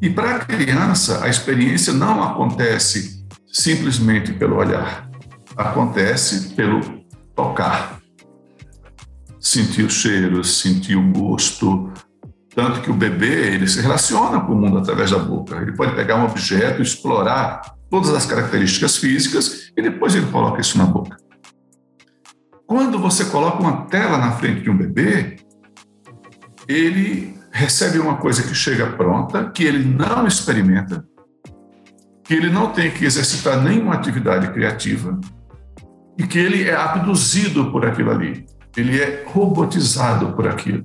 E para a criança, a experiência não acontece simplesmente pelo olhar, acontece pelo tocar. Sentir o cheiro, sentir o gosto, tanto que o bebê ele se relaciona com o mundo através da boca. Ele pode pegar um objeto, explorar todas as características físicas e depois ele coloca isso na boca. Quando você coloca uma tela na frente de um bebê, ele recebe uma coisa que chega pronta, que ele não experimenta, que ele não tem que exercitar nenhuma atividade criativa e que ele é abduzido por aquilo ali. Ele é robotizado por aquilo.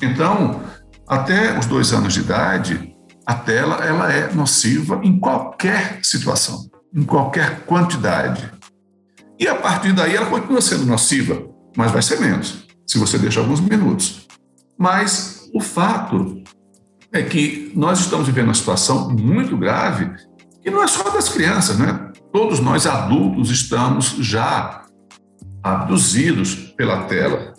Então, até os dois anos de idade, a tela ela é nociva em qualquer situação, em qualquer quantidade. E a partir daí ela continua sendo nociva, mas vai ser menos, se você deixar alguns minutos. Mas o fato é que nós estamos vivendo uma situação muito grave, e não é só das crianças, né? Todos nós adultos estamos já abduzidos pela tela.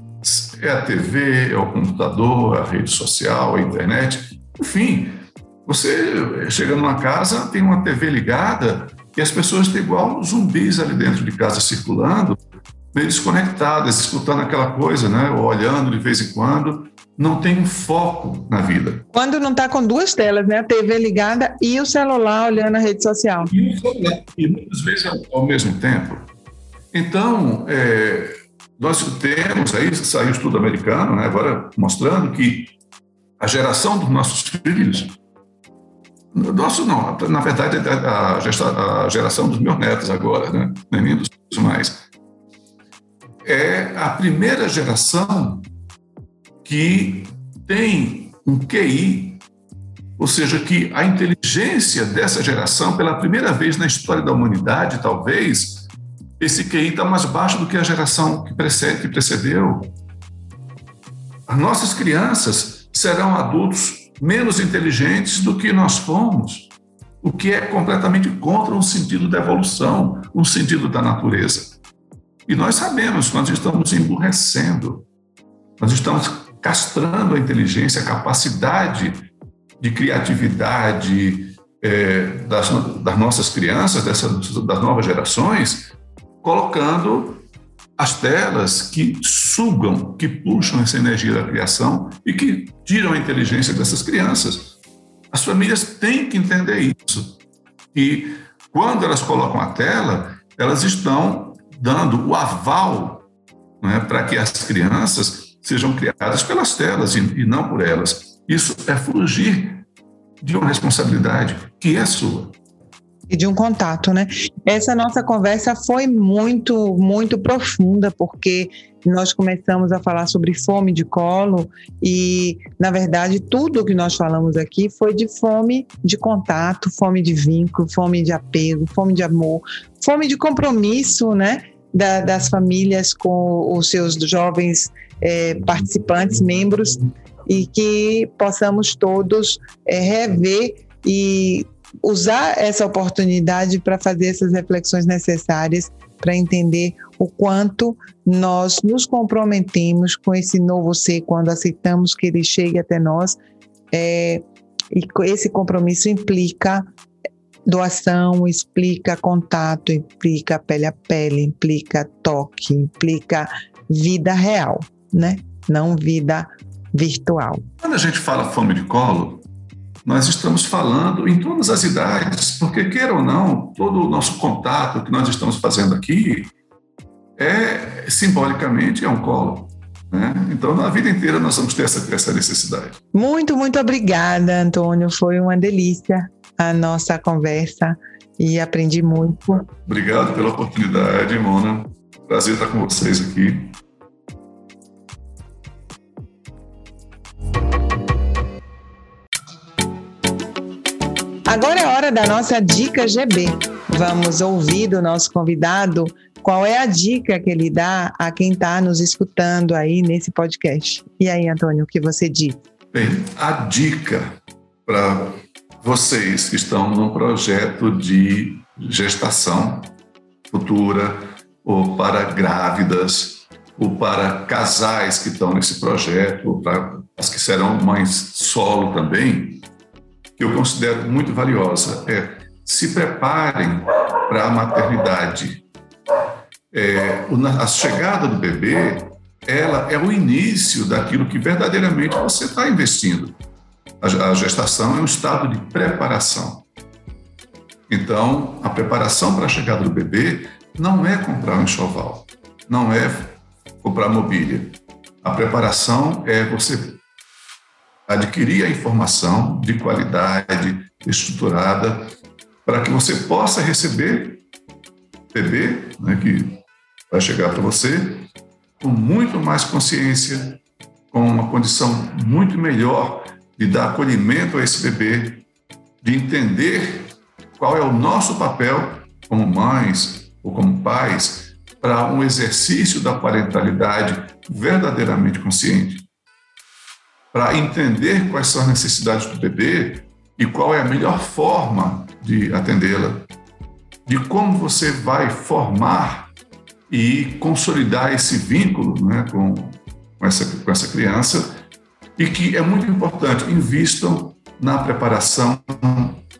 É a TV, é o computador, a rede social, a internet, enfim, você chega numa casa, tem uma TV ligada e as pessoas estão igual zumbis ali dentro de casa circulando, meio desconectadas, escutando aquela coisa, né? Ou olhando de vez em quando. Não tem um foco na vida. Quando não está com duas telas, né? A TV ligada e o celular olhando a rede social. E o celular, e muitas vezes ao mesmo tempo. Então, é, nós temos aí, saiu um estudo americano, né, agora mostrando que a geração dos nossos filhos nosso não, na verdade a, a geração dos meus netos agora, né? nem dos mais. É a primeira geração que tem um QI, ou seja, que a inteligência dessa geração, pela primeira vez na história da humanidade, talvez, esse QI está mais baixo do que a geração que, precede, que precedeu. as nossas crianças serão adultos menos inteligentes do que nós fomos, o que é completamente contra um sentido da evolução, um sentido da natureza. E nós sabemos, nós estamos emburrecendo, nós estamos castrando a inteligência, a capacidade de criatividade é, das, das, nossas crianças, dessas, das novas gerações, colocando as telas que sugam, que puxam essa energia da criação e que tiram a inteligência dessas crianças. As famílias têm que entender isso. E quando elas colocam a tela, elas estão dando o aval né, para que as crianças sejam criadas pelas telas e, e não por elas. Isso é fugir de uma responsabilidade que é sua e de um contato, né? Essa nossa conversa foi muito, muito profunda, porque nós começamos a falar sobre fome de colo e, na verdade, tudo que nós falamos aqui foi de fome de contato, fome de vínculo, fome de apego, fome de amor, fome de compromisso, né? Da, das famílias com os seus jovens é, participantes, membros, e que possamos todos é, rever e usar essa oportunidade para fazer essas reflexões necessárias para entender o quanto nós nos comprometemos com esse novo ser quando aceitamos que ele chegue até nós. É, e esse compromisso implica doação, explica contato, implica pele a pele, implica toque, implica vida real, né? Não vida virtual. Quando a gente fala fome de colo, nós estamos falando em todas as idades, porque, queira ou não, todo o nosso contato que nós estamos fazendo aqui é, simbolicamente, é um colo. Né? Então, na vida inteira, nós vamos ter essa, essa necessidade. Muito, muito obrigada, Antônio. Foi uma delícia a nossa conversa e aprendi muito. Obrigado pela oportunidade, Mona. Prazer estar com vocês aqui. Agora é hora da nossa dica GB. Vamos ouvir do nosso convidado qual é a dica que ele dá a quem está nos escutando aí nesse podcast. E aí, Antônio, o que você diz? Bem, a dica para vocês que estão num projeto de gestação futura, ou para grávidas, ou para casais que estão nesse projeto, ou para as que serão mães solo também, que eu considero muito valiosa é se preparem para a maternidade. É, a chegada do bebê, ela é o início daquilo que verdadeiramente você está investindo. A, gestação é um estado de preparação. Então, a preparação para a chegada do bebê não é comprar um enxoval, não é comprar mobília. A preparação é você adquirir a informação de qualidade, estruturada, para que você possa receber bebê, né, que vai chegar para você, com muito mais consciência, com uma condição muito melhor de dar acolhimento a esse bebê, de entender qual é o nosso papel como mães ou como pais para um exercício da parentalidade verdadeiramente consciente para entender quais são as necessidades do bebê e qual é a melhor forma de atendê-la, de como você vai formar e consolidar esse vínculo né, com, com, essa, com essa criança. E que é muito importante, invistam na preparação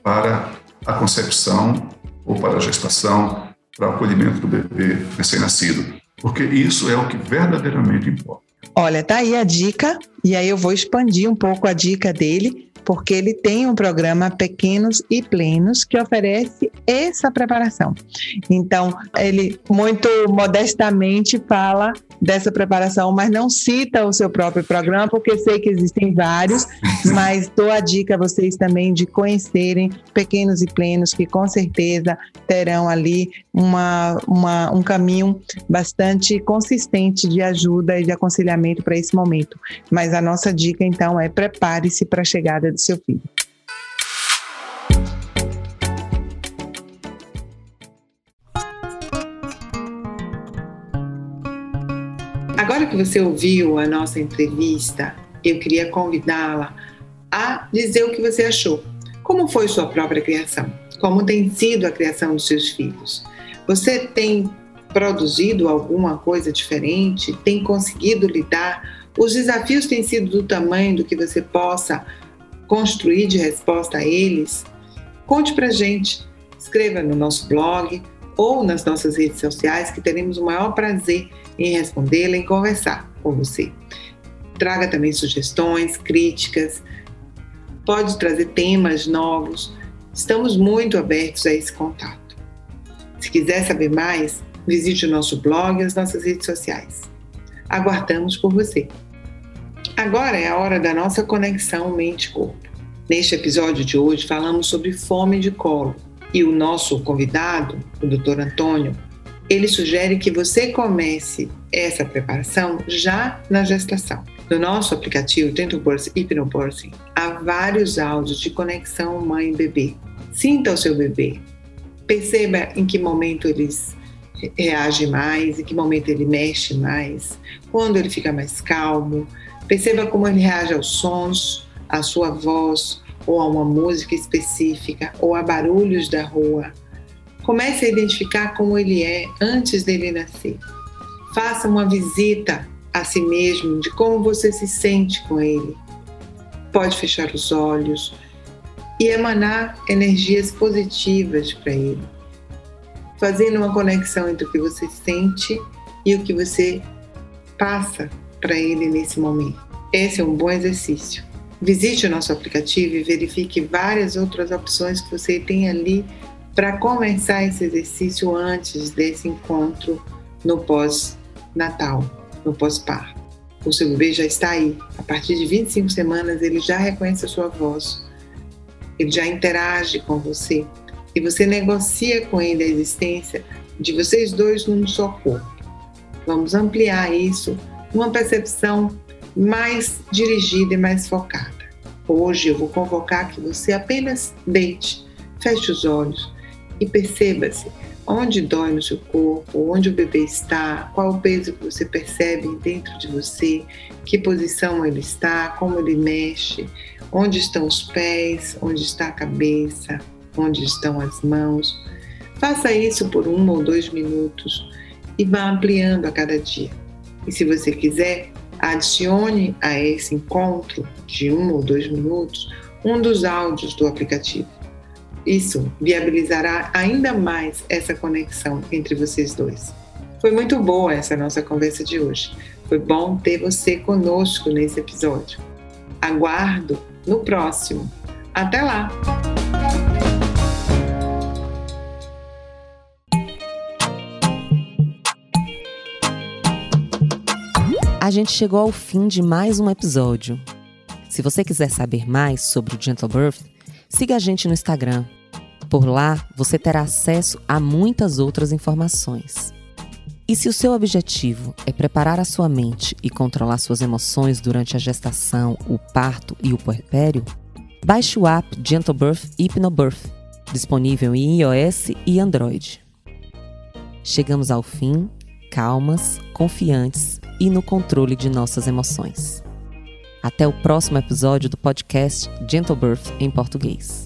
para a concepção ou para a gestação, para o acolhimento do bebê recém-nascido, porque isso é o que verdadeiramente importa. Olha, tá aí a dica, e aí eu vou expandir um pouco a dica dele, porque ele tem um programa Pequenos e Plenos que oferece essa preparação. Então, ele muito modestamente fala dessa preparação, mas não cita o seu próprio programa, porque sei que existem vários, mas dou a dica a vocês também de conhecerem Pequenos e Plenos, que com certeza terão ali uma, uma, um caminho bastante consistente de ajuda e de aconselhamento para esse momento. Mas a nossa dica, então, é prepare-se para a chegada do seu filho. Agora que você ouviu a nossa entrevista, eu queria convidá-la a dizer o que você achou. Como foi sua própria criação? Como tem sido a criação dos seus filhos? Você tem produzido alguma coisa diferente? Tem conseguido lidar? Os desafios têm sido do tamanho do que você possa construir de resposta a eles? Conte pra gente. Escreva no nosso blog ou nas nossas redes sociais que teremos o maior prazer em respondê-la, em conversar com você. Traga também sugestões, críticas, pode trazer temas novos. Estamos muito abertos a esse contato. Se quiser saber mais, visite o nosso blog e as nossas redes sociais. Aguardamos por você. Agora é a hora da nossa conexão mente-corpo. Neste episódio de hoje falamos sobre fome de colo e o nosso convidado, o Dr. Antônio, ele sugere que você comece essa preparação já na gestação. No nosso aplicativo Dental Birth Hypnobirthing, há vários áudios de conexão mãe-bebê. Sinta o seu bebê. Perceba em que momento eles reage mais, em que momento ele mexe mais, quando ele fica mais calmo. Perceba como ele reage aos sons, à sua voz, ou a uma música específica, ou a barulhos da rua. Comece a identificar como ele é antes dele nascer. Faça uma visita a si mesmo de como você se sente com ele. Pode fechar os olhos e emanar energias positivas para ele, fazendo uma conexão entre o que você sente e o que você passa para ele nesse momento. Esse é um bom exercício. Visite o nosso aplicativo e verifique várias outras opções que você tem ali para começar esse exercício antes desse encontro no pós-natal no pós-parto. O seu bebê já está aí. A partir de 25 semanas, ele já reconhece a sua voz, ele já interage com você e você negocia com ele a existência de vocês dois num só corpo. Vamos ampliar isso numa percepção mais dirigida e mais focada. Hoje eu vou convocar que você apenas deite, feche os olhos e perceba-se onde dói no seu corpo, onde o bebê está, qual o peso que você percebe dentro de você, que posição ele está, como ele mexe, onde estão os pés, onde está a cabeça, onde estão as mãos. Faça isso por um ou dois minutos e vá ampliando a cada dia. E se você quiser, adicione a esse encontro de um ou dois minutos um dos áudios do aplicativo. Isso viabilizará ainda mais essa conexão entre vocês dois. Foi muito boa essa nossa conversa de hoje. Foi bom ter você conosco nesse episódio. Aguardo no próximo. Até lá! A gente chegou ao fim de mais um episódio. Se você quiser saber mais sobre o Gentle Birth, siga a gente no Instagram, por lá, você terá acesso a muitas outras informações. E se o seu objetivo é preparar a sua mente e controlar suas emoções durante a gestação, o parto e o puerpério, baixe o app Gentle Birth Hypnobirth, disponível em iOS e Android. Chegamos ao fim, calmas, confiantes e no controle de nossas emoções. Até o próximo episódio do podcast Gentle Birth em português.